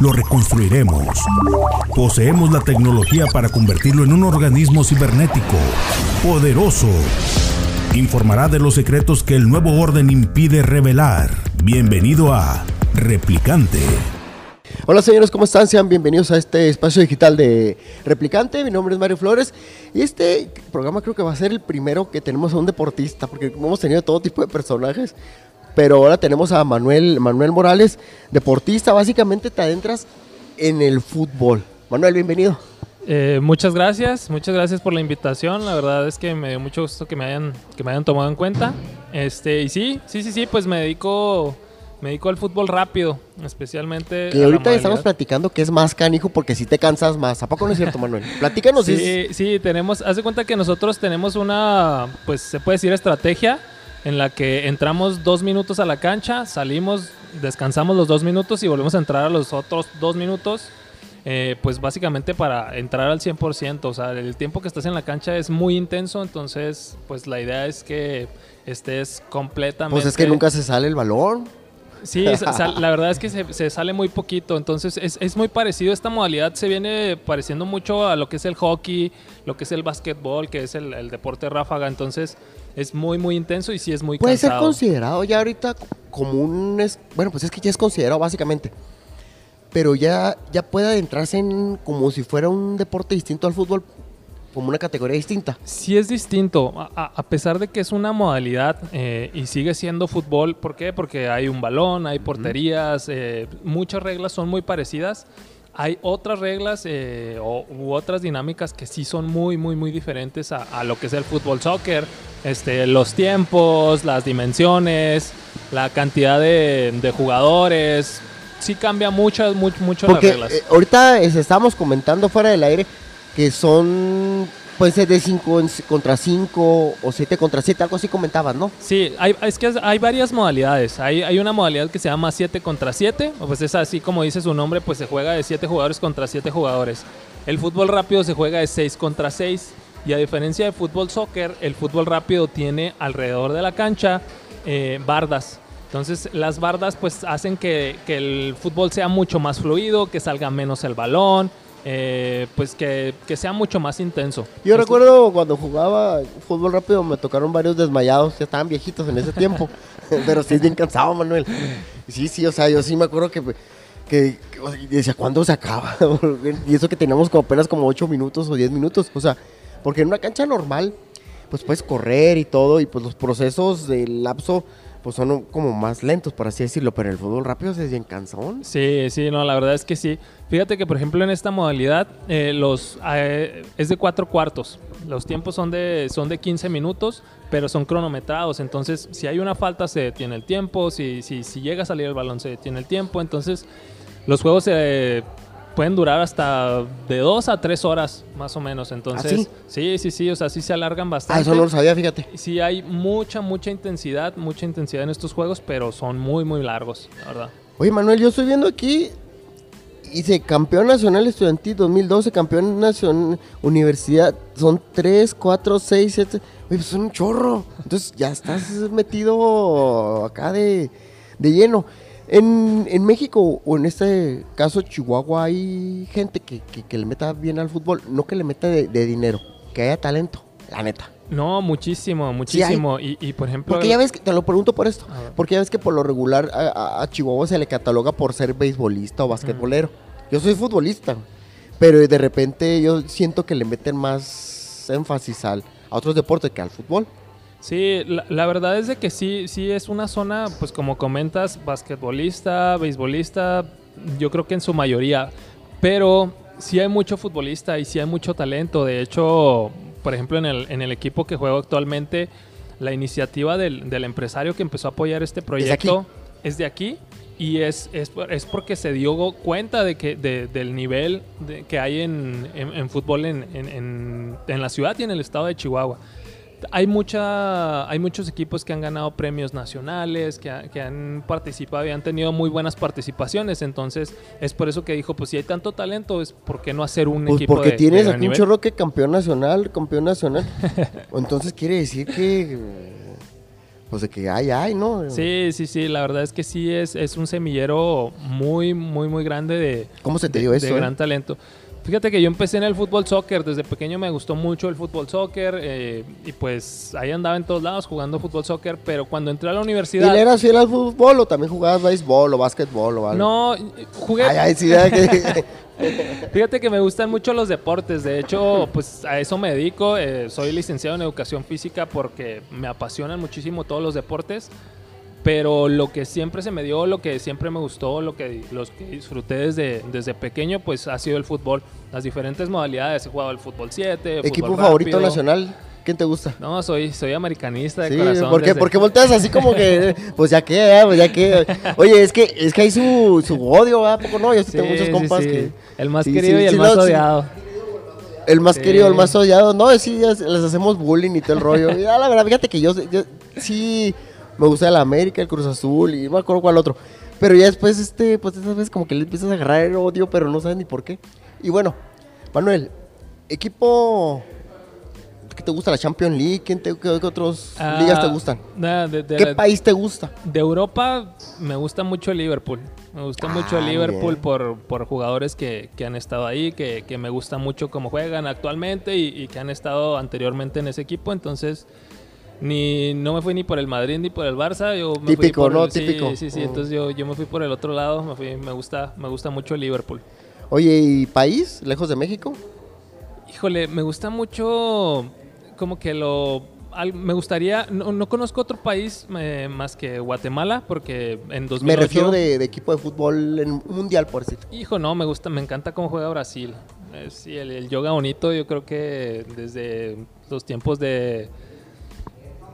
Lo reconstruiremos. Poseemos la tecnología para convertirlo en un organismo cibernético, poderoso. Informará de los secretos que el nuevo orden impide revelar. Bienvenido a Replicante. Hola señores, ¿cómo están? Sean bienvenidos a este espacio digital de Replicante. Mi nombre es Mario Flores y este programa creo que va a ser el primero que tenemos a un deportista, porque hemos tenido todo tipo de personajes, pero ahora tenemos a Manuel, Manuel Morales, deportista. Básicamente te adentras en el fútbol. Manuel, bienvenido. Eh, muchas gracias, muchas gracias por la invitación. La verdad es que me dio mucho gusto que me hayan, que me hayan tomado en cuenta. Este, y sí, sí, sí, sí, pues me dedico, me dedico al fútbol rápido, especialmente. Que ahorita estamos platicando que es más canijo porque si te cansas más. ¿A poco no es cierto, Manuel? Platícanos. Sí, sí, tenemos, haz de cuenta que nosotros tenemos una, pues se puede decir estrategia en la que entramos dos minutos a la cancha, salimos, descansamos los dos minutos y volvemos a entrar a los otros dos minutos. Eh, pues básicamente para entrar al 100%, o sea, el tiempo que estás en la cancha es muy intenso, entonces pues la idea es que estés completamente... Pues es que nunca se sale el balón. Sí, la verdad es que se, sale muy poquito, entonces es, es, muy parecido, esta modalidad se viene pareciendo mucho a lo que es el hockey, lo que es el básquetbol, que es el, el deporte ráfaga, entonces es muy, muy intenso y sí es muy Puede ser considerado ya ahorita como un... Bueno, pues es que ya es considerado básicamente. Pero ya, ya puede adentrarse en como si fuera un deporte distinto al fútbol, como una categoría distinta. Sí es distinto, a, pesar de que es una modalidad eh, y sigue siendo fútbol. ¿Por qué? Porque hay un balón, hay porterías, eh, muchas reglas son muy parecidas. Hay otras reglas eh, u otras dinámicas que sí son muy, muy, muy diferentes a, lo que es el fútbol soccer. Este, los tiempos, las dimensiones, la cantidad de, jugadores. Sí cambia mucho, mucho, mucho las reglas. Eh, ahorita estamos comentando fuera del aire que son Puede ser de 5 contra 5 o 7 contra 7, algo así comentabas, ¿no? Sí, hay, es que hay varias modalidades. Hay, hay una modalidad que se llama 7 contra 7, pues es así como dice su nombre, pues se juega de 7 jugadores contra 7 jugadores. El fútbol rápido se juega de 6 contra 6 y a diferencia de fútbol soccer, el fútbol rápido tiene alrededor de la cancha eh, bardas. Entonces las bardas pues hacen que, que el fútbol sea mucho más fluido, que salga menos el balón, eh, pues que, sea mucho más intenso. Yo recuerdo cuando jugaba fútbol rápido me tocaron varios desmayados, ya estaban viejitos en ese tiempo, pero sí es bien cansado, Manuel. Sí, sí, o sea, yo sí me acuerdo que, que, decía, ¿cuándo se acaba? y eso que teníamos como apenas como 8 minutos o 10 minutos, o sea, porque en una cancha normal, pues puedes correr y todo, y pues los procesos del lapso pues son como más lentos, por así decirlo, pero el fútbol rápido es bien cansón. Sí, sí, no, la verdad es que sí. Fíjate que, por ejemplo, en esta modalidad eh, los, eh, es de cuatro cuartos. Los tiempos son de, son de 15 minutos, pero son cronometrados. Entonces, si hay una falta, se detiene el tiempo. Si, si, si llega a salir el balón, se detiene el tiempo. Entonces, los juegos se pueden durar hasta de dos a tres horas, más o menos. Entonces, ¿Ah, sí? sí, sí, o sea, sí se alargan bastante. Ah, eso no lo sabía, fíjate. Sí, hay mucha, mucha intensidad, mucha intensidad en estos juegos, pero son muy, muy largos, la verdad. Oye, Manuel, yo estoy viendo aquí, dice campeón nacional estudiantil 2012, campeón nacional universidad, son tres, cuatro, seis, siete. Oye, pues son un chorro. Entonces ya estás metido acá de, de lleno. En, en, México, o en este caso Chihuahua, hay gente que, que, le meta bien al fútbol, no que le meta de, dinero, que haya talento, la neta. No, muchísimo, muchísimo. y, y, por ejemplo. Porque ya ves que, te lo pregunto por esto, porque ya ves que por lo regular a, Chihuahua se le cataloga por ser beisbolista o basquetbolero. Yo soy futbolista, pero de repente yo siento que le meten más énfasis al, a otros deportes que al fútbol. Sí, la, verdad es de que sí, sí es una zona, pues como comentas, basquetbolista, beisbolista, yo creo que en su mayoría, pero sí hay mucho futbolista y sí hay mucho talento. De hecho, por ejemplo, en el, en el equipo que juego actualmente, la iniciativa del, empresario que empezó a apoyar este proyecto ¿Es de aquí? y es, es, es porque se dio cuenta de que, de- del nivel de- que hay en, en- en fútbol en- en la ciudad y en el estado de Chihuahua. Hay, mucha, hay muchos equipos que han ganado premios nacionales, que, ha- que han participado y han tenido muy buenas participaciones. Entonces, es por eso que dijo, pues si hay tanto talento, es ¿por qué no hacer un Pues equipo porque de- tienes de gran aquí un chorro que campeón nacional, campeón nacional. Entonces quiere decir que. Pues de que hay, hay, ¿no? Sí, sí, sí, la verdad es que sí es, es un semillero muy, muy, muy grande de, ¿Cómo se te de- dio de eso? eh? gran talento. Fíjate que yo empecé en el fútbol soccer, desde pequeño me gustó mucho el fútbol soccer eh, y pues ahí andaba en todos lados jugando fútbol soccer, pero cuando entré a la ¿Y universidad... le eras fiel al fútbol o también jugabas béisbol o básquetbol o algo? No, jugué, Ay, ay, sí, que- Fíjate que me gustan mucho los deportes, de hecho, pues a eso me dedico. eh, soy licenciado en educación física porque me apasionan muchísimo todos los deportes, pero lo que siempre se me dio, lo que siempre me gustó, lo que, los que disfruté desde, desde pequeño, pues ha sido el fútbol. Las diferentes modalidades, he jugado el fútbol 7, ¿Equipo fútbol favorito rápido. nacional? ¿Quién te gusta? No, soy, soy americanista de Sí, corazón. ¿por qué? desde- Porque volteas así como que, pues ya que, pues ya que. Oye, es que, es que hay su, su odio, ¿verdad? ¿A poco no? Yo sí, tengo muchos compas sí. que. El más querido y el más no, odiado. El más querido, el más odiado. No, sí, les hacemos bullying y todo el rollo. Y, ah, la verdad, fíjate que yo, yo sí me gusta el América, el Cruz Azul y no me acuerdo cuál otro. Pero ya después, este, pues esas veces como que le empiezas a agarrar el odio, pero no sabes ni por qué. Y bueno, Manuel, equipo que te gusta la Champions League, ¿quién te, qué, qué otros Ah, ligas te gustan? de- de ¿Qué país te gusta? De Europa me gusta mucho el Liverpool. Me gusta mucho el Ah, Liverpool por, por jugadores que, que han estado ahí, que, que me gusta mucho cómo juegan actualmente y, y que han estado anteriormente en ese equipo. Entonces, ni no me fui ni por el Madrid ni por el Barça. Yo me fui Típico, por ¿no? el- sí, Típico. Sí, sí, Mm. entonces yo, yo me fui por el otro lado. Me, fui- me, gusta, me gusta mucho el Liverpool. Oye, ¿y país lejos de México? Híjole, me gusta mucho como que lo... al- me gustaría... No, no conozco otro país eh, más que Guatemala porque en 2008... Me refiero de, de equipo de fútbol en mundial, por decir. Hijo, no, me gusta, me encanta cómo juega Brasil. Eh, sí, el, el yoga bonito, yo creo que desde los tiempos de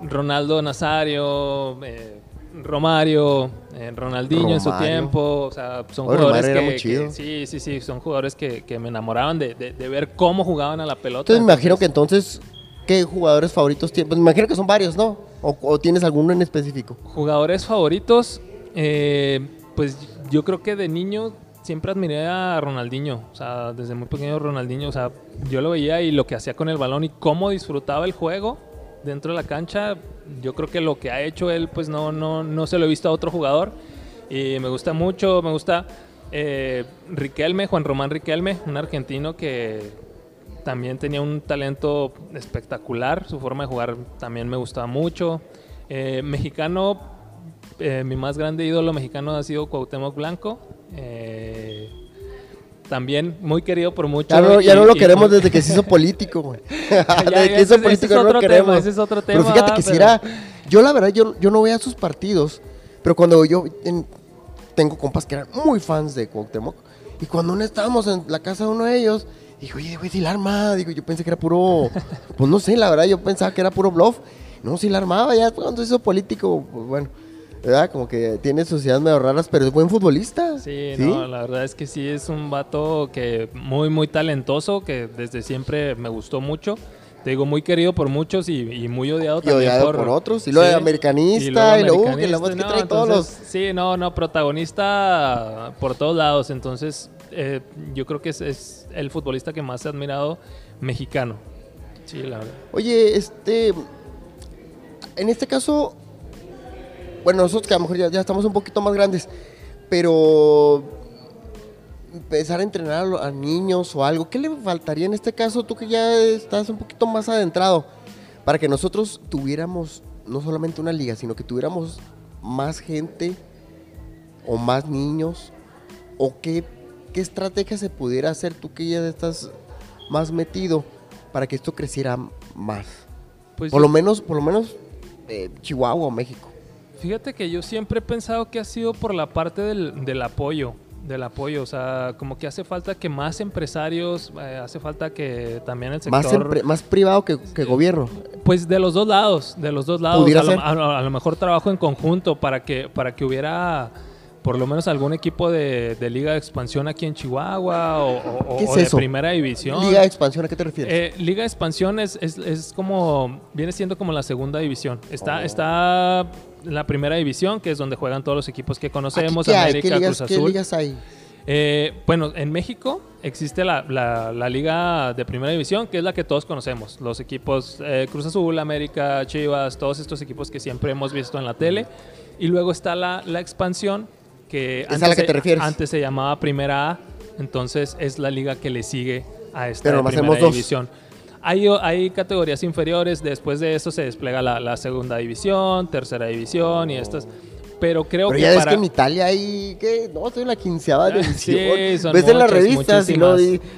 Ronaldo Nazario, eh, Romario, eh, Ronaldinho en su tiempo, o sea, son Oye, jugadores que, muy chido. que- sí, sí, sí, son jugadores que, que me enamoraban de, de- de ver cómo jugaban a la pelota. Entonces me imagino que entonces, ¿qué jugadores favoritos tienes? Pues me imagino que son varios, ¿no? ¿O, o tienes alguno en específico? Jugadores favoritos, eh, pues yo creo que de niño siempre admiré a Ronaldinho, o sea, desde muy pequeño Ronaldinho, o sea, yo lo veía y lo que hacía con el balón y cómo disfrutaba el juego dentro de la cancha, yo creo que lo que ha hecho él, pues no, no, no se lo he visto a otro jugador y me gusta mucho, me gusta eh, Riquelme, Juan Román Riquelme, un argentino que también tenía un talento espectacular, su forma de jugar también me gustaba mucho. Eh, mexicano, eh, mi más grande ídolo mexicano ha sido Cuauhtémoc Blanco. eh, también muy querido por muchos. Ya no, ya y- no lo queremos desde que se hizo político, güey. Desde que ese- hizo ese político es no lo otro tema, queremos. ese es otro Pero tema, fíjate que si pero- era... Yo la verdad, yo, yo no veía sus partidos, pero cuando yo en- tengo compas que eran muy fans de Cuauhtémoc, y cuando no estábamos en la casa de uno de ellos, dijo, oye, güey, si la arma, digo, yo pensé que era puro, pues no sé, la verdad, yo pensaba que era puro bluff, no, si la armaba, ya cuando se hizo político, pues bueno, ¿verdad? Como que tiene sus ideas medio raras, pero es buen futbolista. Sí, no, la verdad es que sí es un vato que muy, muy talentoso, que desde siempre me gustó mucho. Te digo, muy querido por muchos y, y muy odiado Y también odiado por, por otros, y luego americanista, y luego, uh, que voz que no, trae todos entonces, Sí, no, no, protagonista por todos lados. Entonces, eh, yo creo que es, es el futbolista que más he admirado mexicano. Sí, la verdad. Oye, este. En este caso. Bueno, nosotros que a lo mejor ya, ya estamos un poquito más grandes. Pero. Empezar a entrenar a, a niños o algo. ¿Qué le faltaría en este caso? Tú que ya estás un poquito más adentrado. Para que nosotros tuviéramos no solamente una liga, sino que tuviéramos más gente o más niños. ¿O qué, qué estrategia se pudiera hacer tú que ya estás más metido para que esto creciera más? Pues Por lo menos, por lo menos eh, Chihuahua o México. Fíjate que yo siempre he pensado que ha sido por la parte del, del apoyo, del apoyo, o sea, como que hace falta que más empresarios, eh, hace falta que también el sector, Más, empre- más privado que, que gobierno. pues de los dos lados, de los dos lados, Pudiera a lo, a lo- a lo mejor trabajo en conjunto para que, para que hubiera por lo menos algún equipo de, de Liga de Expansión aquí en Chihuahua o, o- ¿Qué es o de eso? Primera División. Liga de expansión, ¿a qué te refieres? Eh, Liga de Expansión es, es, es como, viene siendo como la segunda división. Está, Oh. está la primera división, que es donde juegan todos los equipos que ¿Aquí conocemos, ¿Qué? América, ¿Qué ligas, Cruz qué Azul. ligas hay? Eh, bueno, en México existe la, la- la liga de primera división, que es la que todos conocemos. Los equipos eh, Cruz Azul, América, Chivas, todos estos equipos que siempre hemos visto en la tele. Y luego está la, la expansión, que ¿Es a la que se- te refieres? antes se llamaba Primera A, entonces es la liga que le sigue a esta Pero de primera dos. Hay, hay categorías inferiores, después de eso se despliega la, la segunda división, tercera división y estas. Pero creo Pero que ya ves para... que en Italia hay, ¿qué? No, estoy en la quinceava Ah, división. sí, son ves en las revistas y no,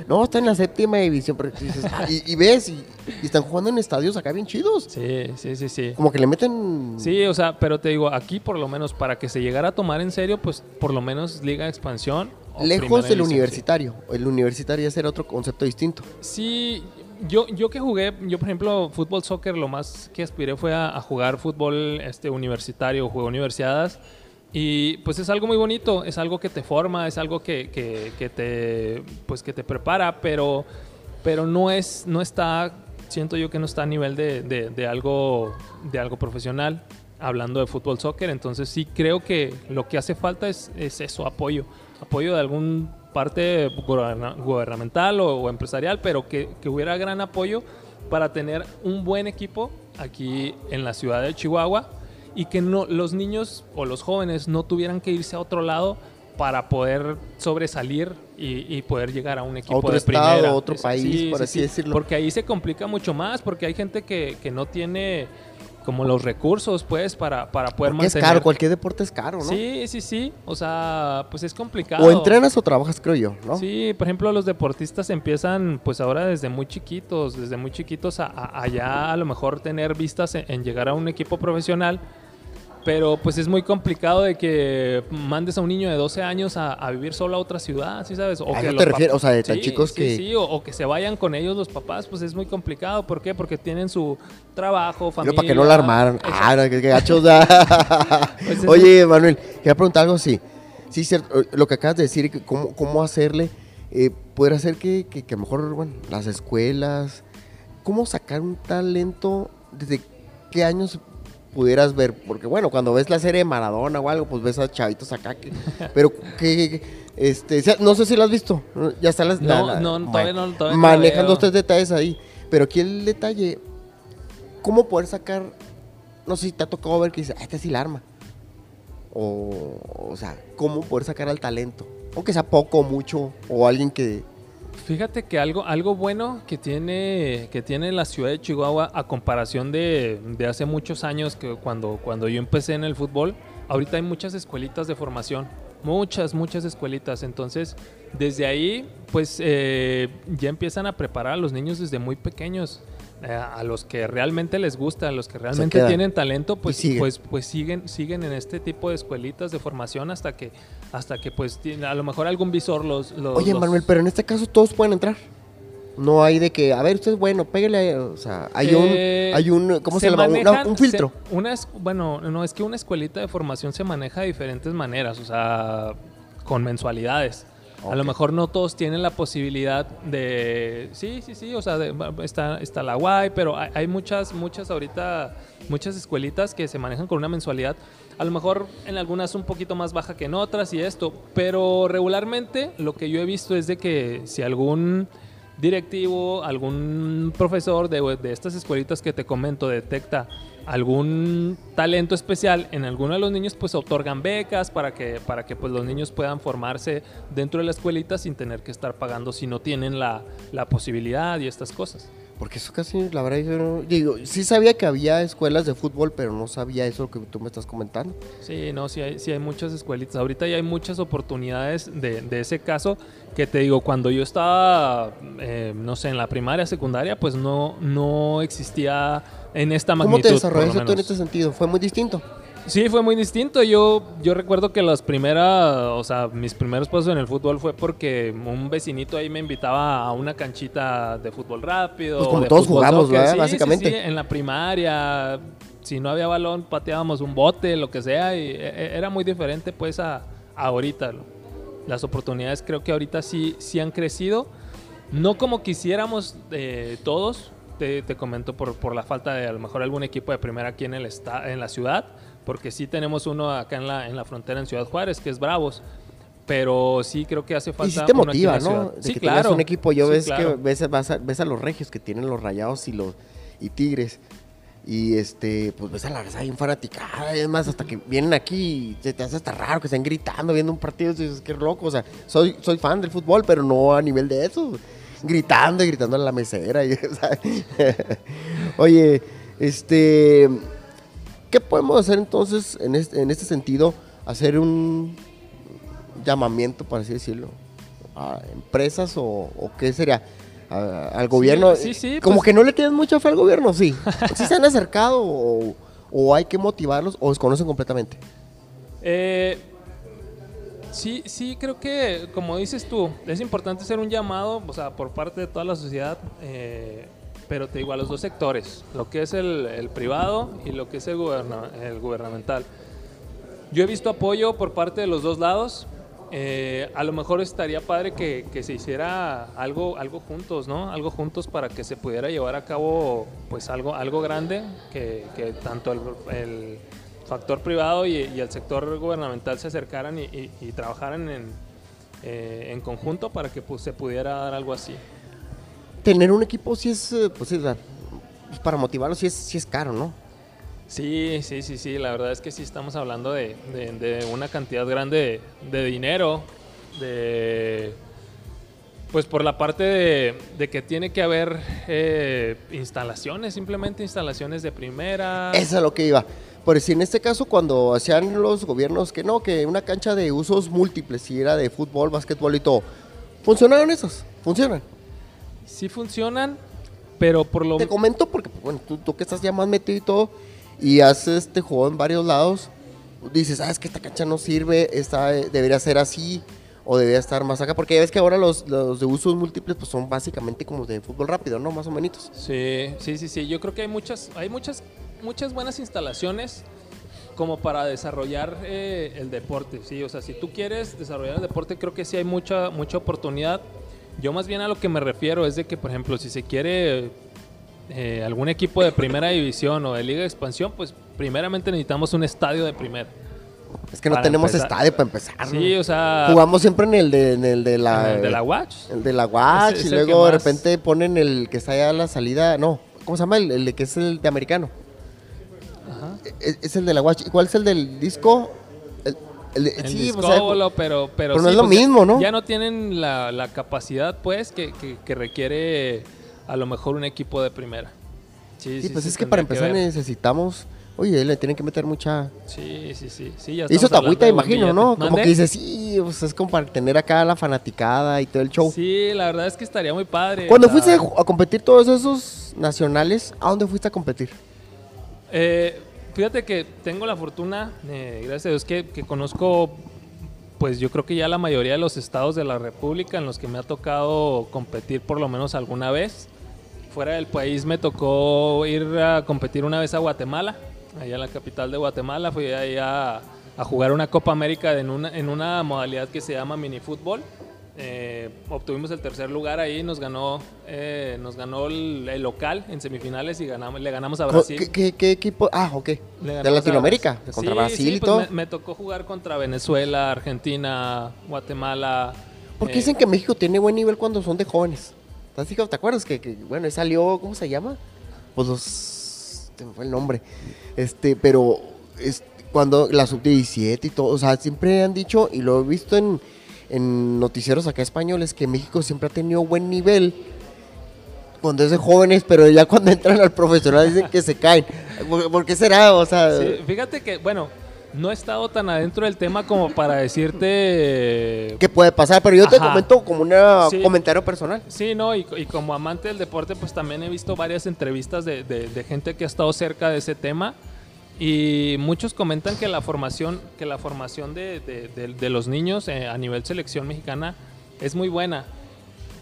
no, está en la séptima división. Pero ah, y, y ves, y, y están jugando en estadios acá bien chidos. Sí, sí, sí, sí. Como que le meten... Sí, o sea, pero te digo, aquí por lo menos para que se llegara a tomar en serio, pues por lo menos Liga de Expansión. Lejos del universitario. El universitario ya será otro concepto distinto. Sí, yo, yo que jugué, yo por ejemplo, fútbol, soccer, lo más que aspiré fue a, a jugar fútbol este, universitario, juego universidades. Y pues es algo muy bonito, es algo que te forma, es algo que, que- que te, pues, que te prepara, pero, pero no, es, no está, siento yo que no está a nivel de, de- de algo, de algo profesional, hablando de fútbol, soccer. Entonces sí creo que lo que hace falta es, es eso, apoyo. Apoyo de algún parte guberna- gubernamental o, o empresarial, pero que, que hubiera gran apoyo para tener un buen equipo aquí en la ciudad de Chihuahua y que no, los niños o los jóvenes no tuvieran que irse a otro lado para poder sobresalir y, y poder llegar a un equipo otro de estado, primera. otro país, por así decirlo. Porque ahí se complica mucho más, porque hay gente que, que no tiene como los recursos, pues, para, para poder Porque es mantener. caro, cualquier deporte es caro, ¿no? Sí, sí, sí. O sea, pues es complicado. O entrenas o trabajas, creo yo, ¿no? Sí, por ejemplo, los deportistas empiezan pues ahora desde muy chiquitos, desde muy chiquitos a, a- a ya a lo mejor tener vistas en, en llegar a un equipo profesional, pero pues es muy complicado de que mandes a un niño de 12 años a, a vivir solo a otra ciudad, ¿sí sabes? O ¿A que los te refieres? O sea, de tan Sí, chicos sí, que- Sí, o, o que se vayan con ellos los papás, pues es muy complicado. ¿Por qué? Porque tienen su trabajo, Pero familia. para que no la armaran. Ah, no, qué, gachos. Pues Oye, Manuel, quería preguntar algo así. Sí, cierto, eh, lo que acabas de decir, cómo, cómo hacerle, eh, poder hacer que, que, que a lo mejor, bueno, las escuelas, cómo sacar un talento, desde qué años pudieras ver, porque bueno, cuando ves la serie de Maradona o algo, pues ves a chavitos acá, que, pero que, este, no sé si lo has visto, ya está la, la- No, la- no, todavía no- todavía no lo manejan dos, tres detalles ahí, pero aquí el detalle, cómo poder sacar, no sé si te ha tocado ver que dice, ah, este sí la arma, o, o sea, cómo poder sacar al talento, aunque sea poco mucho, o alguien que, Fíjate que algo, algo bueno que tiene, que tiene la ciudad de Chihuahua a comparación de, de hace muchos años que cuando, cuando yo empecé en el fútbol, ahorita hay muchas escuelitas de formación, muchas, muchas escuelitas. Entonces, desde ahí, pues eh, ya empiezan a preparar a los niños desde muy pequeños. eh, a los que realmente les gusta, a los que realmente tienen talento, pues, siguen. pues, pues siguen, siguen en este tipo de escuelitas de formación hasta que, hasta que pues a lo mejor algún visor los, los oye los- Manuel, pero en este caso todos pueden entrar. No hay de que, a ver, usted es bueno, pégale, o sea, hay Eh, un, hay un, ¿cómo se, llama? Una- manejan- un filtro. se- una bueno, no, es que una escuelita de formación se maneja de diferentes maneras, o sea, con mensualidades. A lo mejor no todos tienen la posibilidad de... Sí, sí, sí, o sea, de- está, está la guay, pero hay, hay muchas, muchas ahorita, muchas escuelitas que se manejan con una mensualidad. A lo mejor en algunas un poquito más baja que en otras y esto, pero regularmente lo que yo he visto es de que si algún directivo, algún profesor de, estas escuelitas que te comento detecta algún talento especial en alguno de los niños, pues otorgan becas para que, para que pues, los niños puedan formarse dentro de la escuelita sin tener que estar pagando si no tienen la, la posibilidad y estas cosas. Porque eso casi, la verdad, yo no, digo, sí sabía que había escuelas de fútbol, pero no sabía eso que tú me estás comentando. Sí, no, sí hay, sí hay muchas escuelitas. Ahorita ya hay muchas oportunidades de, de ese caso que te digo, cuando yo estaba, eh, no sé, en la primaria, secundaria, pues no, no existía en esta ¿Cómo magnitud. te por lo desarrollaste tú en este sentido? ¿Fue muy distinto? Sí, fue muy distinto. Yo, yo recuerdo que las primeras, o sea, mis primeros pasos en el fútbol fue porque un vecinito ahí me invitaba a una canchita de fútbol rápido. Pues como de todos jugamos. ¿verdad? Sí, sí, Básicamente. sí, en la primaria, si no había balón, pateábamos un bote, lo que sea, y e- e- era muy diferente pues a, ahorita. Las oportunidades creo que ahorita sí, sí han crecido. No como quisiéramos eh, todos, te, te comento por, por la falta de a lo mejor algún equipo de primera aquí en, el esta- en la ciudad, porque sí tenemos uno acá en la, en la frontera en Ciudad Juárez, que es Bravos. Pero sí creo que hace falta. Y sí te motiva, ¿no? De sí, que claro. un equipo. Yo Sí, ves claro. que ves, vas a, ves a los regios que tienen los rayados y los y tigres. Y este, pues ves a la raza bien fanaticada. Y es más, hasta que vienen aquí y se te hace hasta raro que estén gritando viendo un partido. Dices, qué loco. O sea, soy, soy fan del fútbol, pero no a nivel de eso. Gritando y gritando en la mesera. y, o sea, Oye, este. ¿Qué podemos hacer entonces en este, en este sentido? Hacer un llamamiento, por así decirlo, a empresas o, o qué sería A- al gobierno. sí, sí, Como pues- que no le tienes mucha fe al gobierno, sí. ¿Sí se han acercado o, o hay que motivarlos o desconocen completamente? Eh, sí, sí, creo que, como dices tú, es importante hacer un llamado, o sea, por parte de toda la sociedad, eh, pero te digo, a los dos sectores, lo que es el, el privado y lo que es el, guberna- el gubernamental. Yo he visto apoyo por parte de los dos lados. eh, a lo mejor estaría padre que, que se hiciera algo, algo juntos, ¿no? Algo juntos para que se pudiera llevar a cabo, pues, algo, algo grande, que, que tanto el, el factor privado y, y el sector gubernamental se acercaran y, y- y trabajaran en, eh, en conjunto para que pues, se pudiera dar algo así. Tener un equipo sí es, eh, pues, sí, pues, para motivarlos sí es, sí es caro, ¿no? Sí, sí, sí, sí, la verdad es que sí estamos hablando de, de- de una cantidad grande de, de dinero, de... Pues por la parte de, que tiene que haber eh, instalaciones, simplemente instalaciones de primera. Eso es lo que iba. Por si en este caso, cuando hacían los gobiernos que no, que una cancha de usos múltiples, si era de fútbol, básquetbol y todo, ¿funcionaron esos? ¿Funcionan? Sí funcionan, pero por lo... Te comento porque, bueno, tú, tú que estás ya más metido y todo, y has este, jugado en varios lados, dices, ah, es que esta cancha no sirve, esta eh, debería ser así, o debería estar más acá, porque ya ves que ahora los, los de usos múltiples pues son básicamente como de fútbol rápido, ¿no? Más o menos. Sí, sí, sí, sí. Yo creo que hay muchas, hay muchas, muchas buenas instalaciones como para desarrollar eh, el deporte. Sí, o sea, si tú quieres desarrollar el deporte, creo que sí hay mucha, mucha oportunidad. Yo más bien a lo que me refiero es de que, por ejemplo, si se quiere eh, algún equipo de primera división o de liga de expansión, pues primeramente necesitamos un estadio de primera. Es que no Para tenemos empezar. estadio para empezar. Sí, o sea, Jugamos siempre en el de, en el de la... en el de la Watch. El de la Watch es y luego de más- repente ponen el que está allá a la salida, no, ¿cómo se llama? El, el de que es el de americano. Ajá. Es, es el de la Watch. ¿Y cuál es el del disco? El, el sí, o sea, discóbolo, pero, pero, no es lo pues, ya- mismo, ¿no? Ya no tienen la, la capacidad, pues, que, que- que requiere a lo mejor un equipo de primera. Sí, sí, sí, pues sí, es que para empezar necesitamos, oye, le tienen que meter mucha... Sí, sí, sí. sí ya Hizo buen imagino. ¿no? Como que dice, sí, pues es como para tener acá la fanaticada y todo el show. Sí, la verdad es que estaría muy padre. Cuando fuiste a competir todos esos nacionales, ¿a dónde fuiste a competir? eh, fíjate que tengo la fortuna, eh, gracias a Dios, que, que conozco, pues yo creo que ya la mayoría de los estados de la República en los que me ha tocado competir por lo menos alguna vez. Fuera del país me tocó ir a competir una vez a Guatemala, allá en la capital de Guatemala. Fui ahí a, a jugar una Copa América en una, en una modalidad que se llama minifútbol. Eh, obtuvimos el tercer lugar ahí, nos ganó, eh, nos ganó el, el local en semifinales y ganamos, le ganamos a Brasil. ¿Qué, qué- qué equipo? Ah, ok. De Latinoamérica, contra Sí, Brasil sí, y pues todo. Me, me tocó jugar contra Venezuela, Argentina, Guatemala. Porque eh, dicen que México tiene buen nivel cuando son de jóvenes. ¿Te acuerdas que, que, bueno, salió, ¿cómo se llama? Pues los... Me fue el nombre. Este, pero es, cuando la sub-17 y todo, o sea, siempre han dicho, y lo he visto en, en noticieros acá españoles, que México siempre ha tenido buen nivel cuando es de jóvenes, pero ya cuando entran al profesional dicen que se caen. ¿Por, por qué será? O sea, sí, fíjate que, bueno, no he estado tan adentro del tema como para decirte... ¿qué puede pasar? Pero yo te Ajá. comento como un Sí. comentario personal. Sí, no, y, y como amante del deporte, pues también he visto varias entrevistas de, de- de gente que ha estado cerca de ese tema. Y muchos comentan que la formación, que la formación de, de- de- de los niños eh, a nivel selección mexicana es muy buena.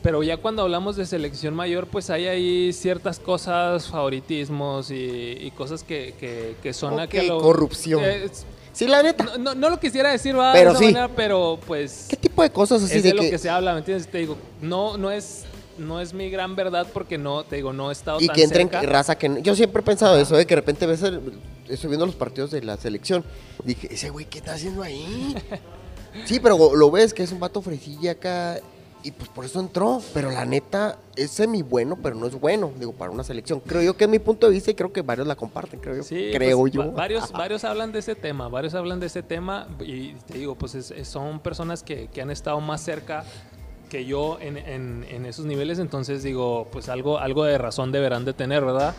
Pero ya cuando hablamos de selección mayor, pues hay ahí ciertas cosas, favoritismos y, y cosas que, que- que son a Ok, que lo- corrupción. Eh, Sí, la neta. No, no, no lo quisiera decir, va, Pero de esa sí. manera, pero pues ¿Qué tipo de cosas así es de lo que, que se habla, ¿me entiendes? Te digo, no, no es, no es mi gran verdad porque no, te digo, no he estado y tan que entren cerca. raza que no- yo siempre he pensado eso, de que de repente ves el- estoy viendo los partidos de la selección, dije, ese güey, ¿qué está haciendo ahí? sí, pero lo ves que es un vato fresilla acá y pues por eso entró, pero la neta es semi bueno, pero no es bueno, digo, para una selección. Creo yo que es mi punto de vista y creo que varios la comparten, creo yo. Sí, creo pues, yo. va- varios, varios hablan de ese tema, varios hablan de ese tema y te digo, pues es- es- son personas que, que han estado más cerca que yo en, en- en esos niveles, entonces digo, pues algo, algo de razón deberán de tener, ¿verdad?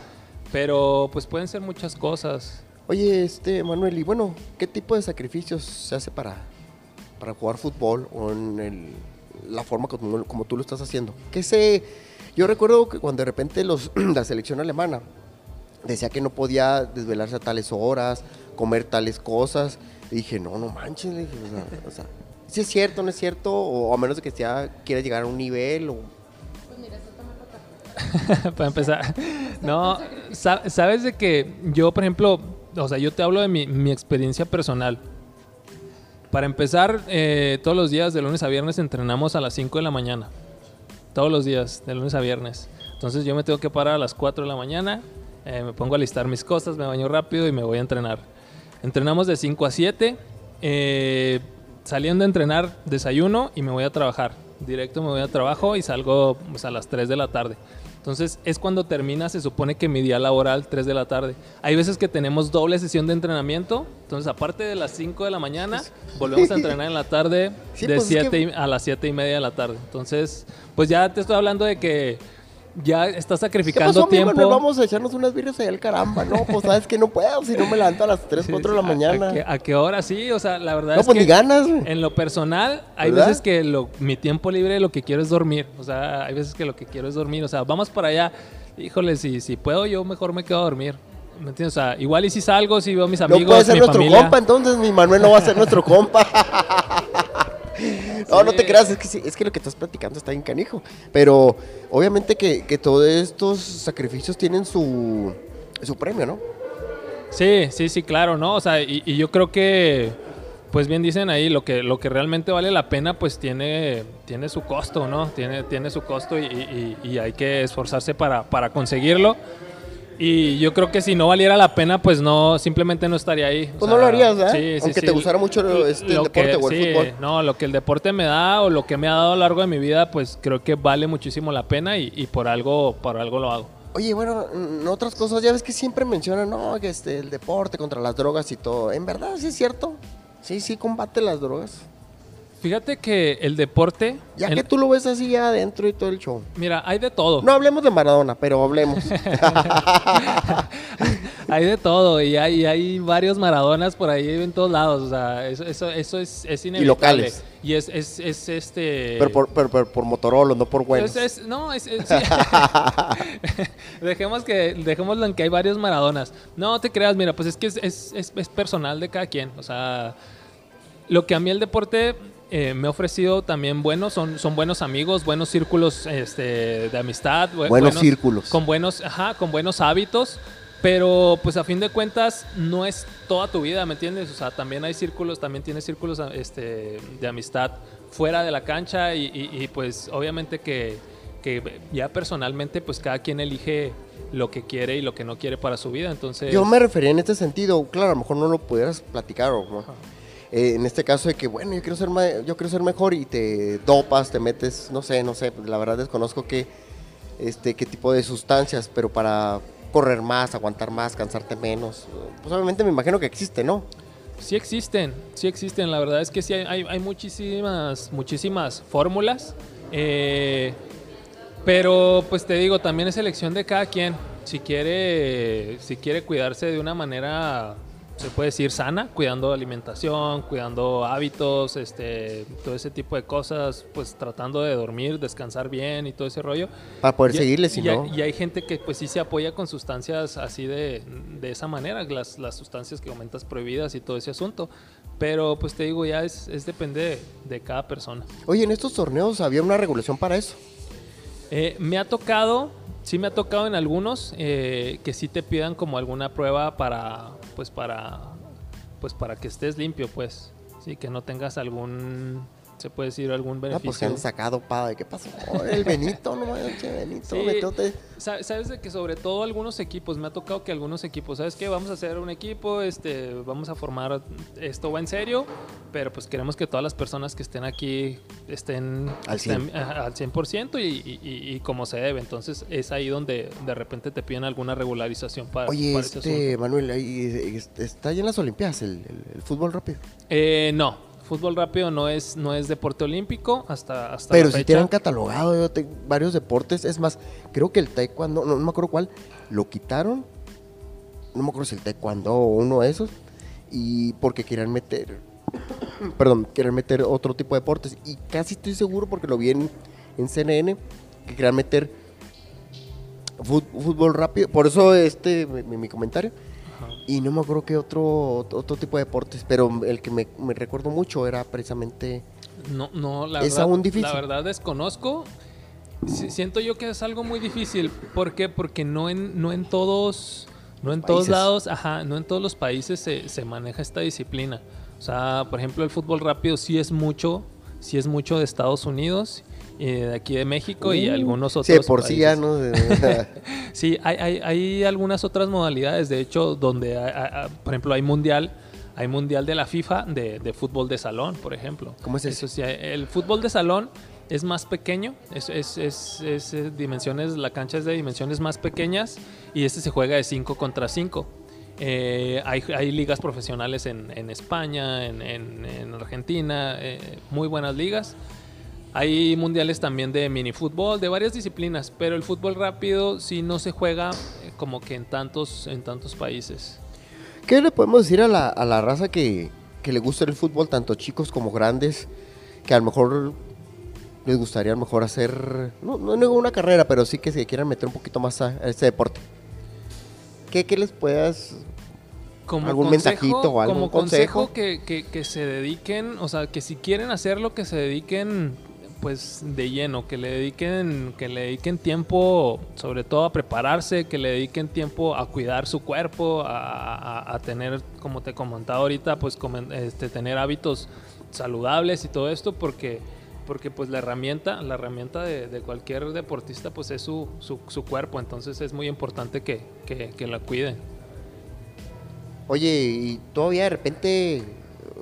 Pero pues pueden ser muchas cosas. Oye, este, Manuel, y bueno, ¿qué tipo de sacrificios se hace para, para jugar fútbol o en el- la forma como, como tú lo estás haciendo? ¿Qué sé? Yo recuerdo que cuando de repente los, la selección alemana decía que no podía desvelarse a tales horas, comer tales cosas, y dije, no, no manches, dije, o sea, o sea, ¿sí es cierto, no es cierto? O a menos de que ya quiera llegar a un nivel, o... para empezar. No, sa- sabes de que yo, por ejemplo, o sea, yo te hablo de mi, mi experiencia personal. Para empezar, eh, todos los días de lunes a viernes entrenamos a las 5 de la mañana. Todos los días, de lunes a viernes. Entonces yo me tengo que parar a las 4 de la mañana, eh, me pongo a listar mis cosas, me baño rápido y me voy a entrenar. Entrenamos de 5 a 7. eh, saliendo a entrenar, desayuno y me voy a trabajar. Directo me voy a trabajo y salgo pues, a las 3 de la tarde. Entonces es cuando termina, se supone que mi día laboral, 3 de la tarde. Hay veces que tenemos doble sesión de entrenamiento. Entonces aparte de las 5 de la mañana, volvemos a entrenar en la tarde Sí, de pues, es 7 que- y- a las 7 y media de la tarde. Entonces, pues ya te estoy hablando de que ya estás ¿Qué sacrificando pasó, mi tiempo. Manuel? Vamos a echarnos unas birras allá al caramba, ¿no? Pues sabes que no puedo, si no me levanto a las 3, Sí, 4 de la sí, ¿a- mañana. ¿A, qué, a qué hora? Sí, o sea, la verdad no, es pues que ni ganas, en lo personal hay ¿Verdad? veces que lo- mi tiempo libre lo que quiero es dormir. O sea, hay veces que lo que quiero es dormir. O sea, vamos para allá. Híjole, si, si puedo, yo mejor me quedo a dormir. ¿Me entiendes? O sea, igual y si salgo, si veo a mis No amigos, puede ser mi nuestro familia. compa, entonces mi Manuel no va a ser nuestro compa. no, no te creas, es que, sí, es que lo que estás platicando está bien canijo. Pero obviamente que, que todos estos sacrificios tienen su, su premio, ¿no? Sí, sí, sí, claro, ¿no? O sea, y, y yo creo que, pues bien dicen ahí, lo que, lo que realmente vale la pena, pues tiene, tiene su costo, ¿no? Tiene, tiene su costo y, y- y hay que esforzarse para, para conseguirlo. Y yo creo que si no valiera la pena, pues no, simplemente no estaría ahí. O Pues no lo harías, ¿verdad? Sí, sí, Aunque sí. te gustara mucho este, el deporte o el sí, fútbol. No, lo que el deporte me da o lo que me ha dado a lo largo de mi vida, pues creo que vale muchísimo la pena y, y por algo, por algo lo hago. Oye, bueno, en otras cosas, ya ves que siempre mencionan, no, que este, el deporte contra las drogas y todo. ¿En verdad sí es cierto? Sí, sí combate las drogas. Fíjate que el deporte, Ya el- que tú lo ves así ya adentro y todo el show. mira, hay de todo. No hablemos de Maradona, pero hablemos. hay de todo y hay, y hay varios Maradonas por ahí en todos lados. O sea, eso, eso, eso es, es inevitable. locales. Y es, es, es este. pero, por, pero, pero por Motorola, no por buenos. Es- es- no, es, sí. Dejemos que, dejémoslo en que hay varios Maradonas. No te creas, mira, pues es que es, es- es- es personal de cada quien. O sea, lo que a mí el deporte eh, me ha ofrecido también bueno, son, son buenos amigos, buenos círculos este, de amistad. bu- Buenos círculos. Con buenos, ajá, con buenos hábitos. Pero pues a fin de cuentas no es toda tu vida, ¿me entiendes? O sea, también hay círculos, también tienes círculos este, de amistad fuera de la cancha y, y- y, pues obviamente que, que ya personalmente pues cada quien elige lo que quiere y lo que no quiere para su vida. Entonces, Yo me refería en este sentido, claro, a lo mejor no lo pudieras platicar o ¿no? Eh, en este caso de que, bueno, yo quiero ser yo quiero ser mejor y te dopas, te metes, no sé, no sé, la verdad desconozco qué este qué tipo de sustancias, pero para correr más, aguantar más, cansarte menos. Pues obviamente me imagino que existe, ¿no? Sí existen, sí existen. La verdad es que sí hay, hay, hay muchísimas, muchísimas fórmulas. eh, pero pues te digo, también es elección de cada quien. Si quiere, si quiere cuidarse de una manera, se puede decir sana, cuidando alimentación, cuidando hábitos, este, todo ese tipo de cosas, pues tratando de dormir, descansar bien y todo ese rollo. Para poder Y- seguirle, si y, no. y hay gente que pues sí se apoya con sustancias así de, de esa manera, las, las sustancias que comentas prohibidas y todo ese asunto. Pero pues te digo, ya es, es depende de, de cada persona. Oye, en estos torneos había una regulación para eso. Eh, me ha tocado, sí me ha tocado en algunos, eh, que sí te pidan como alguna prueba para, pues para pues para que estés limpio, pues. Sí, que no tengas algún se puede decir algún Ah, beneficio. pues se han sacado, padre. ¿Qué pasó? El Benito, no manches, Benito. Sí. metote. Sa- Sabes de que sobre todo algunos equipos, me ha tocado que algunos equipos, ¿sabes qué? Vamos a hacer un equipo, este, vamos a formar, esto va en serio, pero pues queremos que todas las personas que estén aquí estén Al 100. estén, ajá, al 100% y, y- y- y como se debe. Entonces es ahí donde de repente te piden alguna regularización para, Oye, para este. Manuel, ahí, este, está ahí en las Olimpiadas el, el- el fútbol rápido. Eh, no, fútbol rápido no es, no es deporte olímpico hasta, hasta Pero la si fecha. tienen catalogado yo te- varios deportes. Es más, creo que el taekwondo, no, no me acuerdo cuál, lo quitaron. No me acuerdo si el taekwondo o uno de esos. Y porque querían meter, perdón, querían meter otro tipo de deportes. Y casi estoy seguro, porque lo vi en, en CNN, que querían meter fútbol rápido. Por eso este mi, mi comentario. Ajá. Y no me acuerdo qué otro, otro tipo de deportes, pero el que me, me recuerdo mucho era precisamente... No, no, la Es verdad, aún difícil. La verdad desconozco. Si- Siento yo que es algo muy difícil. ¿Por qué? Porque no en, no en todos, no en todos lados, ajá, no en todos los países se, se maneja esta disciplina. O sea, por ejemplo, el fútbol rápido sí es mucho, sí es mucho de Estados Unidos, eh, de aquí de México y Uh, algunos otros Sí, por sí ya. ¿no? Sí, hay, hay, hay algunas otras modalidades, de hecho, donde, hay- por ejemplo, hay mundial, hay mundial de la FIFA de, de fútbol de salón, por ejemplo. ¿Cómo es Eso eso? sí, el fútbol de salón es más pequeño, es, es, es- es, eh, dimensiones, la cancha es de dimensiones más pequeñas y este se juega de 5 contra 5. hay, hay ligas profesionales en, en España, en, en- en Argentina, eh, muy buenas ligas. Hay mundiales también de minifútbol, de varias disciplinas, pero el fútbol rápido sí no se juega eh, como que en tantos, en tantos países. ¿Qué le podemos decir a la, a la raza que, que le gusta el fútbol, tanto chicos como grandes, que a lo mejor les gustaría a lo mejor hacer, no, no una carrera, pero sí que se quieran meter un poquito más a, este deporte? ¿Qué, qué les puedas Como ¿Algún mensajito o algún como consejo? consejo que, que- que se dediquen, o sea, que si quieren hacerlo, que se dediquen pues de lleno, que le dediquen, que le dediquen tiempo, sobre todo a prepararse, que le dediquen tiempo a cuidar su cuerpo, a, tener, como te comentaba ahorita, pues este, tener hábitos saludables y todo esto, porque porque pues la herramienta, la herramienta de, cualquier deportista pues es su, su, cuerpo, entonces es muy importante que, que, que la cuiden. Oye, y todavía de repente,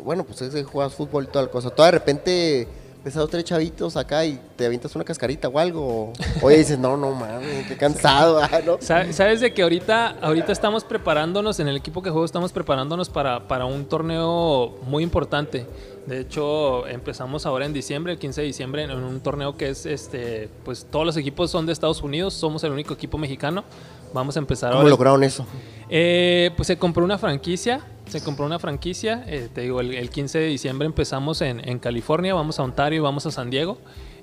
bueno, pues es que juegas fútbol y toda la cosa, todavía de repente ves a dos tres chavitos acá y te avientas una cascarita o algo, oye, dices, no, no mames, qué cansado, ah, ¿no? Sa- Sabes de que ahorita, ahorita estamos preparándonos, en el equipo que juego estamos preparándonos para, para un torneo muy importante. De hecho, empezamos ahora en diciembre, el 15 de diciembre, en un torneo que es, este, pues todos los equipos son de Estados Unidos, somos el único equipo mexicano. Vamos a empezar ¿Cómo ahora. lograron eso? Eh, pues se compró una franquicia, se compró una franquicia, eh, te digo, el, el 15 de diciembre empezamos en, en California, vamos a Ontario y vamos a San Diego.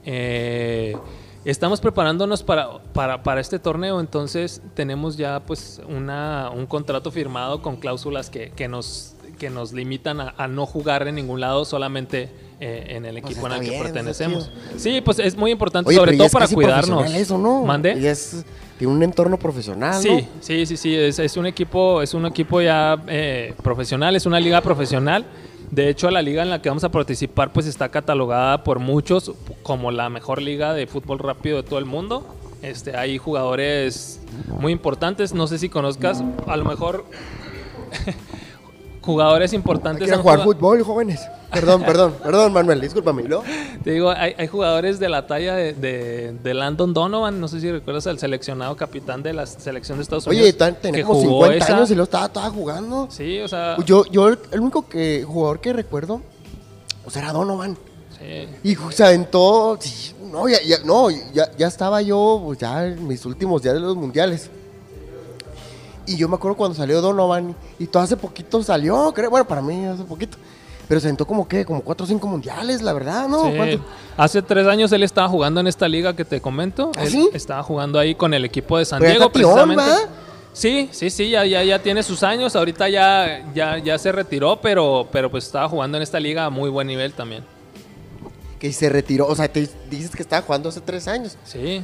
Eh, estamos preparándonos para, para, para este torneo, entonces tenemos ya pues una, un contrato firmado con cláusulas que, que nos, que nos limitan a, a no jugar en ningún lado, solamente eh, en el Pues equipo en está el que bien, está pertenecemos. Sí, pues es muy importante, Oye, sobre todo para cuidarnos. eso, ¿no? ¿Mande? Ya es tiene un entorno profesional, Sí, ¿no? sí, sí, sí, es, es un equipo, es un equipo ya eh, profesional, es una liga profesional. De hecho, la liga en la que vamos a participar, pues está catalogada por muchos como la mejor liga de fútbol rápido de todo el mundo. Este, hay jugadores muy importantes, no sé si conozcas, a lo mejor jugadores importantes. Han jugar jugado- fútbol, jóvenes. Perdón, perdón, perdón, Manuel, discúlpame, ¿no? Te digo, hay, hay jugadores de la talla de, de- de Landon Donovan, no sé si recuerdas al seleccionado capitán de la selección de Estados Unidos. Oye, tan- jugó 50 esa- años y lo estaba, estaba jugando. Sí, o sea. Yo, yo el el único que, jugador que recuerdo, o sea, era Donovan. sí. Y ju- se aventó, no, ya, ya- no, ya, ya estaba yo, pues, ya en mis últimos días de los mundiales. Y yo me acuerdo cuando salió Donovan, y todo hace poquito salió, creo, bueno, para mí hace poquito. Pero se aventó como que, como cuatro o cinco mundiales, la verdad, ¿no? Hace tres años él estaba jugando en esta liga que te comento. ¿Ah, Él sí? Estaba jugando ahí con el equipo de San Pero Diego, precisamente. Sí, sí, sí, ya, ya, ya tiene sus años. Ahorita ya, ya, ya se retiró, pero, pero pues estaba jugando en esta liga a muy buen nivel también. Que se retiró, o sea, te dices que estaba jugando hace tres años. Sí.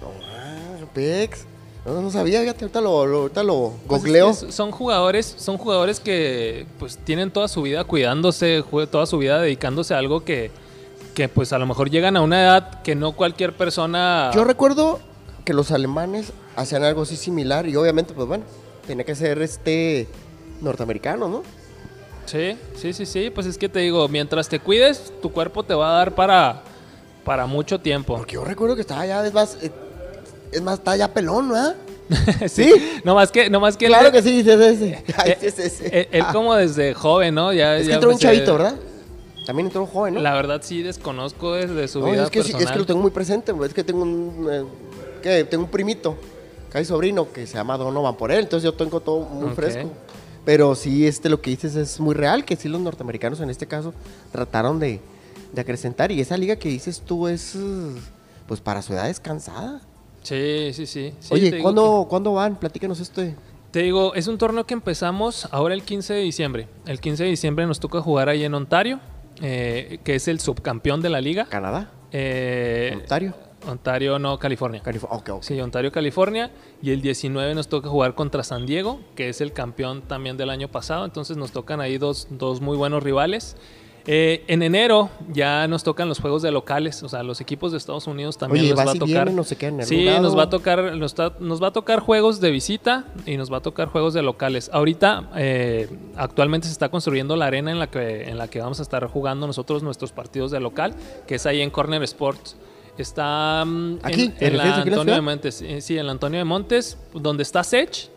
No, ah, Pex. No, no sabía, fíjate, ahorita lo, lo- ahorita lo Pues es googleo. que son jugadores, son jugadores que pues tienen toda su vida cuidándose, toda su vida dedicándose a algo que, que pues a lo mejor llegan a una edad que no cualquier persona. Yo recuerdo que los alemanes hacían algo así similar y obviamente, pues bueno, tenía que ser este norteamericano, ¿no? Sí, sí, sí, sí. Pues es que te digo, mientras te cuides, tu cuerpo te va a dar para, para mucho tiempo. Porque yo recuerdo que estaba ya, es más, eh, es más, está ya pelón, ¿verdad? sí. No más que, no más que él- Claro que sí, sí es ese. Ay, eh, sí es ese. eh, Él, Ah, como desde joven, ¿no? Ya, es que ya, entró un chavito, ¿verdad? También entró un joven, ¿no? La verdad sí desconozco desde su No, vida es, que, sí, personal. es que lo tengo muy presente, es que tengo un, eh, ¿qué? tengo un primito, casi sobrino, que se llama Donovan por él, entonces yo tengo todo muy fresco. Pero sí, este, lo que dices es muy real, que sí los norteamericanos en este caso trataron de, de acrecentar. Y esa liga que dices tú es, pues para su edad es cansada. Sí, sí, sí. sí, Oye, ¿cuándo, ¿cuándo van? Platícanos esto. Te digo, es un torneo que empezamos ahora el 15 de diciembre. El 15 de diciembre nos toca jugar ahí en Ontario, eh, que es el subcampeón de la liga. ¿Canadá? Eh, ¿Ontario? Ontario, no, California. Ok. Sí, Ontario, California. Y el 19 nos toca jugar contra San Diego, que es el campeón también del año pasado. Entonces nos tocan ahí dos, dos muy buenos rivales. Eh, en enero ya nos tocan los juegos de locales, o sea, los equipos de Estados Unidos también Oye, nos va a tocar. no se en sí, lado. nos va a tocar, nos, ta- nos va a tocar juegos de visita y nos va a tocar juegos de locales. Ahorita, eh, actualmente se está construyendo la arena en la que en la que vamos a estar jugando nosotros nuestros partidos de local, que es ahí en Corner Sports. Está mm, ¿Aquí? en, ¿Te en la Antonio de? Montes, eh, sí, en la Antonio de Montes, donde está Sech.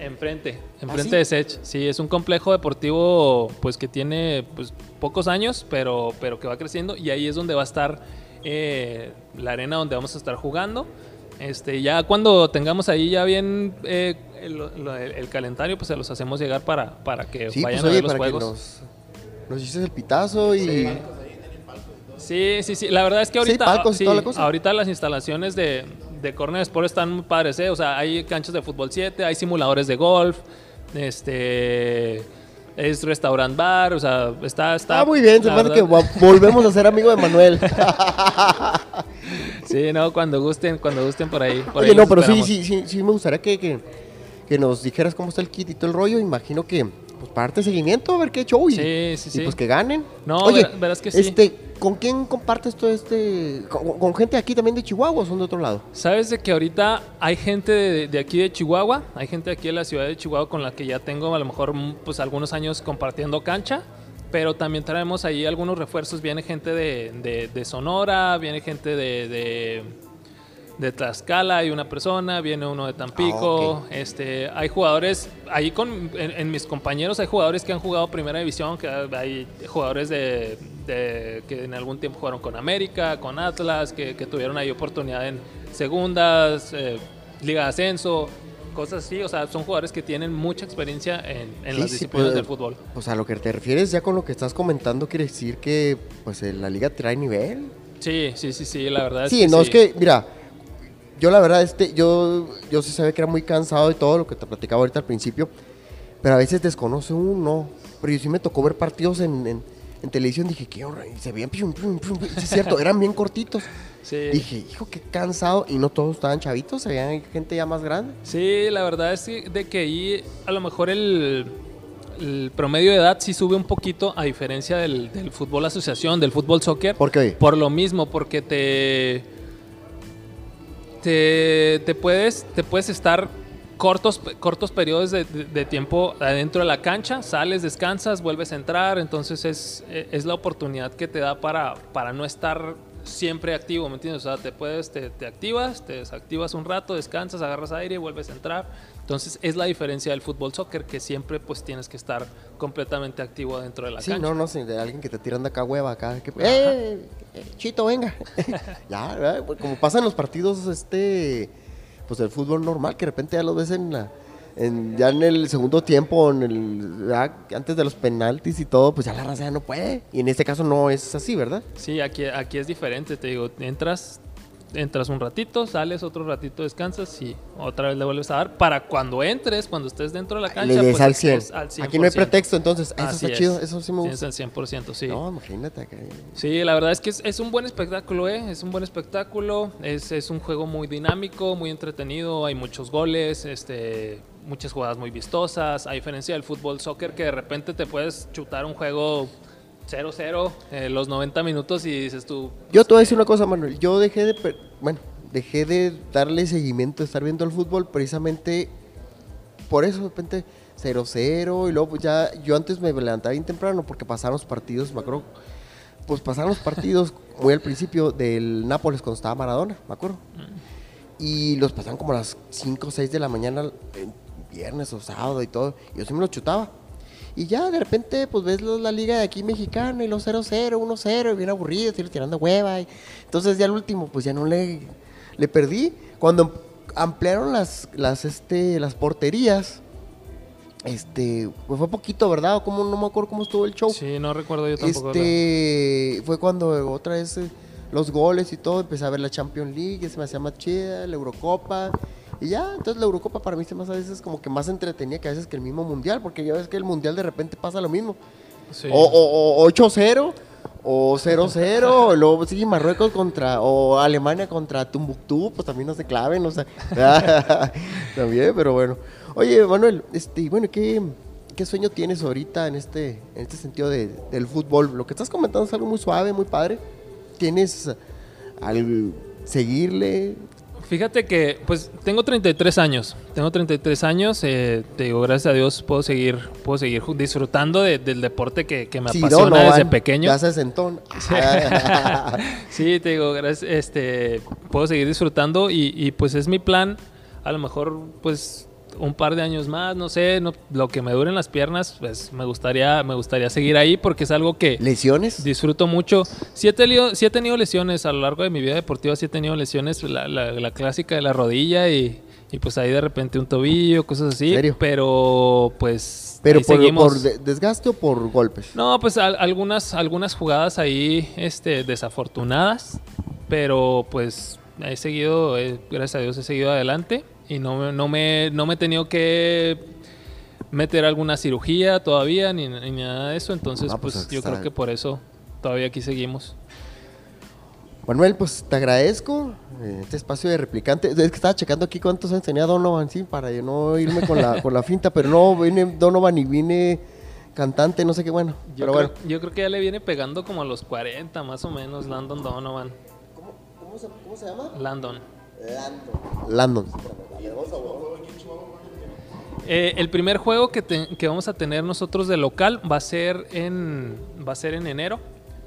Enfrente, enfrente ¿Ah, sí? de Sech. Sí, es un complejo deportivo pues que tiene pues pocos años, pero, pero que va creciendo y ahí es donde va a estar eh, la arena donde vamos a estar jugando. Este, ya cuando tengamos ahí ya bien eh, el, el- el calendario, pues se los hacemos llegar para, para que Sí, vayan pues a ver los para que juegos. nos, nos hiciste el pitazo y... Sí. Sí, sí, sí. La verdad es que Sí, ahorita, palcos sí, la ahorita las instalaciones de, de Corner Sport están muy padres, ¿eh? O sea, hay canchas de fútbol 7, hay simuladores de golf, este es restaurant bar, o sea, está, está Ah, muy bien, se hace que volvemos a ser amigo de Manuel. Sí, no, cuando gusten, cuando gusten por ahí. por Oye, ahí no, pero sí, sí, sí, sí me gustaría que, que, que nos dijeras cómo está el kit y todo el rollo. Imagino que, pues, para darte seguimiento, a ver qué show y, Sí, sí, y, sí. pues que ganen. No, Oye, ver- verás que sí. este, ¿con quién compartes todo este? Con, con gente aquí también de Chihuahua o son de otro lado? Sabes de que ahorita hay gente de, de aquí de Chihuahua, hay gente aquí de la ciudad de Chihuahua con la que ya tengo a lo mejor mm, pues algunos años compartiendo cancha, pero también traemos ahí algunos refuerzos, viene gente de, de- de Sonora, viene gente de, de, de Tlaxcala, hay una persona, viene uno de Tampico, Ah, este, hay jugadores, ahí con, en, en mis compañeros hay jugadores que han jugado primera división, que hay jugadores de, de- que en algún tiempo jugaron con América, con Atlas, que, que tuvieron ahí oportunidad en segundas, eh, Liga de Ascenso, cosas así, o sea, son jugadores que tienen mucha experiencia en, en Sí, las sí, disciplinas pues, del fútbol. Pues a lo que te refieres ya con lo que estás comentando quiere decir que pues eh, la liga trae nivel. Sí, sí, sí, sí, la verdad es Sí, que no, sí. es que, mira, yo la verdad, este, yo, yo sí sabía que era muy cansado de todo lo que te platicaba ahorita al principio, pero a veces desconoce uno. Pero yo sí me tocó ver partidos en, en, en televisión, dije, qué horror, y se veían, pium, pium, pium, es cierto, eran bien cortitos. Sí. Dije, hijo, qué cansado, y no todos estaban chavitos, se veían gente ya más grande. Sí, la verdad es que- de que ahí a lo mejor el, el promedio de edad sí sube un poquito a diferencia del, del fútbol asociación, del fútbol soccer. ¿Por qué? Por lo mismo, porque te, te, te puedes, te puedes estar cortos, cortos periodos de, de- de tiempo adentro de la cancha, sales, descansas, vuelves a entrar, entonces es, es la oportunidad que te da para, para no estar siempre activo, ¿me entiendes? O sea, te puedes, te, te activas, te desactivas un rato, descansas, agarras aire y vuelves a entrar. Entonces es la diferencia del fútbol soccer que siempre pues tienes que estar completamente activo dentro de la Sí, cancha. no, no sé, de alguien que te tiran de acá hueva acá. Que, ¡Eh! eh, Chito, venga. ya, ¿verdad? Como pasa en los partidos, este, pues del fútbol normal, que de repente ya lo ves en la, en- ya en el segundo tiempo, en el, antes de los penaltis y todo, pues ya la raza ya no puede. Y en este caso no es así, ¿verdad? Sí, aquí, aquí es diferente, te digo, entras entras un ratito, sales otro ratito, descansas y otra vez le vuelves a dar para cuando entres, cuando estés dentro de la cancha. Le des pues, al es- 100. es al 100%. Aquí no hay pretexto, entonces. Eso Así está es. chido, eso sí me Sí, gusta. es al 100%, sí. No, imagínate. acá. Sí, la verdad es que es, es un buen espectáculo, ¿eh? Es un buen espectáculo. Es, es un juego muy dinámico, muy entretenido. Hay muchos goles, este, muchas jugadas muy vistosas. A diferencia del fútbol soccer, que de repente te puedes chutar un juego 0-0 eh, los 90 minutos y dices tú. Yo te voy a decir una cosa, Manuel. Yo dejé de. Bueno, dejé de darle seguimiento, de estar viendo el fútbol precisamente por eso, de repente 0-0. Y luego, pues ya. Yo antes me levantaba bien temprano porque pasaron los partidos, me acuerdo. Pues pasaron los partidos muy al principio del Nápoles cuando estaba Maradona, me acuerdo. Y los pasaban como a las 5 o 6 de la mañana, en viernes o sábado y todo. Yo sí me los chutaba. Y ya de repente, pues ves los- la liga de aquí mexicana y los 0-0, 1-0, y bien aburridos, y tirando hueva. y- Entonces ya el último, pues ya no le, le perdí. Cuando ampliaron las, las, este, las porterías, este, pues fue poquito, ¿verdad? O como, no me acuerdo cómo estuvo el show. Sí, no recuerdo yo tampoco. Este fue cuando otra vez eh, los goles y todo, empecé a ver la Champions League, se me hacía más chida, la Eurocopa. Y ya, entonces la Eurocopa para mí se hace a veces como que más entretenida que a veces que el mismo Mundial, porque ya ves que el Mundial de repente pasa lo mismo. Sí. O, o, o 8-0, o 0-0, o luego sigue Marruecos contra, o Alemania contra Tumbuctú, pues también no se claven, o sea, también, pero bueno. Oye, Manuel, este, bueno, ¿qué, qué sueño tienes ahorita en este, en este sentido de- del fútbol? Lo que estás comentando es algo muy suave, muy padre. ¿Tienes al seguirle? Fíjate que, pues, tengo 33 años. Tengo 33 años. eh, te digo, gracias a Dios puedo seguir, puedo seguir disfrutando de- del deporte que, que me apasiona desde pequeño. Ya se sentó. Sí, te digo, gracias, este, puedo seguir disfrutando y, y, pues es mi plan, a lo mejor pues un par de años más, no sé, no- lo que me duren las piernas, pues me gustaría, me gustaría seguir ahí porque es algo que ¿Lesiones? disfruto mucho. Sí he, tenido, sí he tenido lesiones a lo largo de mi vida deportiva, sí he tenido lesiones, la, la- la clásica de la rodilla y, y, pues ahí de repente un tobillo, cosas así, ¿Serio? pero pues ¿Pero por, desgaste o por golpes? No, pues al- algunas, algunas jugadas ahí este, desafortunadas, pero pues he seguido, eh, gracias a Dios he seguido adelante y no, me- no, me, no me he tenido que meter alguna cirugía todavía ni, ni nada de eso, entonces pues, pues, yo creo que por eso todavía aquí seguimos. Manuel, pues te agradezco eh, este espacio de replicante. Es que estaba checando aquí cuántos años tenía Donovan, sí, para yo no irme con la, con la finta, pero no, vine Donovan y vine cantante, no sé qué, bueno. Yo, pero creo, bueno. yo creo que ya le viene pegando como a los 40 más o menos, Landon Donovan. ¿Cómo se, cómo se llama? Landon. Landon. Eh, el primer juego que, te- que vamos a tener nosotros de local va a ser en va a ser en enero,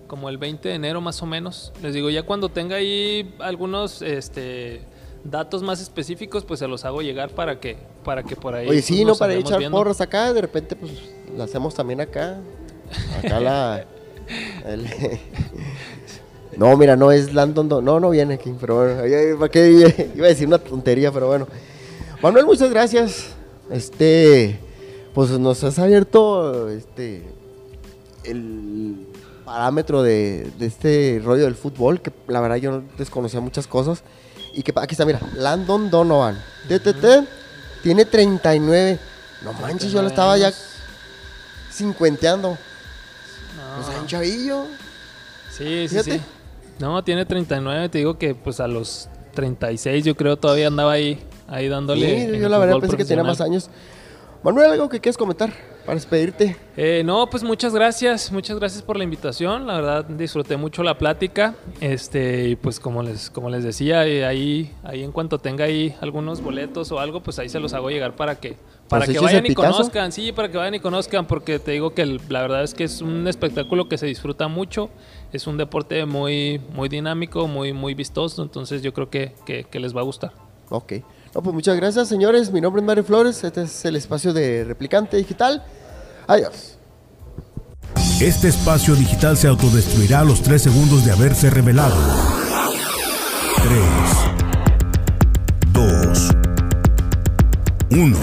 como el 20 de enero más o menos. Les digo, ya cuando tenga ahí algunos este, datos más específicos, pues se los hago llegar para que para que por ahí Oye, pues, sí, no nos para echar viendo. porras acá, de repente pues la hacemos también acá. Acá la... el- no, mira, no es Landon, Don- no, no viene aquí, pero bueno, ¿para qué? iba a decir una tontería, pero bueno. Manuel, muchas gracias. Este, pues nos has abierto este el parámetro de, de este rollo del fútbol, que la verdad yo no desconocía muchas cosas. Y que aquí está, mira, Landon Donovan, TTT, tiene 39. No manches, yo lo estaba ya cincuenteando. No, O sea, un chavillo. sí, sí, fíjate. sí. No, tiene 39, te digo que pues a los 36 yo creo todavía andaba ahí ahí dándole Sí, yo la verdad pensé que tenía más años. Manuel, ¿algo que quieres comentar para despedirte? Eh, no, pues muchas gracias, muchas gracias por la invitación. La verdad disfruté mucho la plática. Este, y pues como les, como les decía, eh, ahí, ahí en cuanto tenga ahí algunos boletos o algo, pues ahí se los hago llegar para que, para ¿Nos que vayan y conozcan, sí, para que vayan y conozcan, porque te digo que la verdad es que es un espectáculo que se disfruta mucho. Es un deporte muy, muy dinámico, muy, muy vistoso. Entonces yo creo que, que- que les va a gustar. Ok. No, pues muchas gracias, señores. Mi nombre es Mario Flores. Este es el espacio de Replicante Digital. Adiós. Este espacio digital se autodestruirá a los 3 segundos de haberse revelado. 3, 2, 1.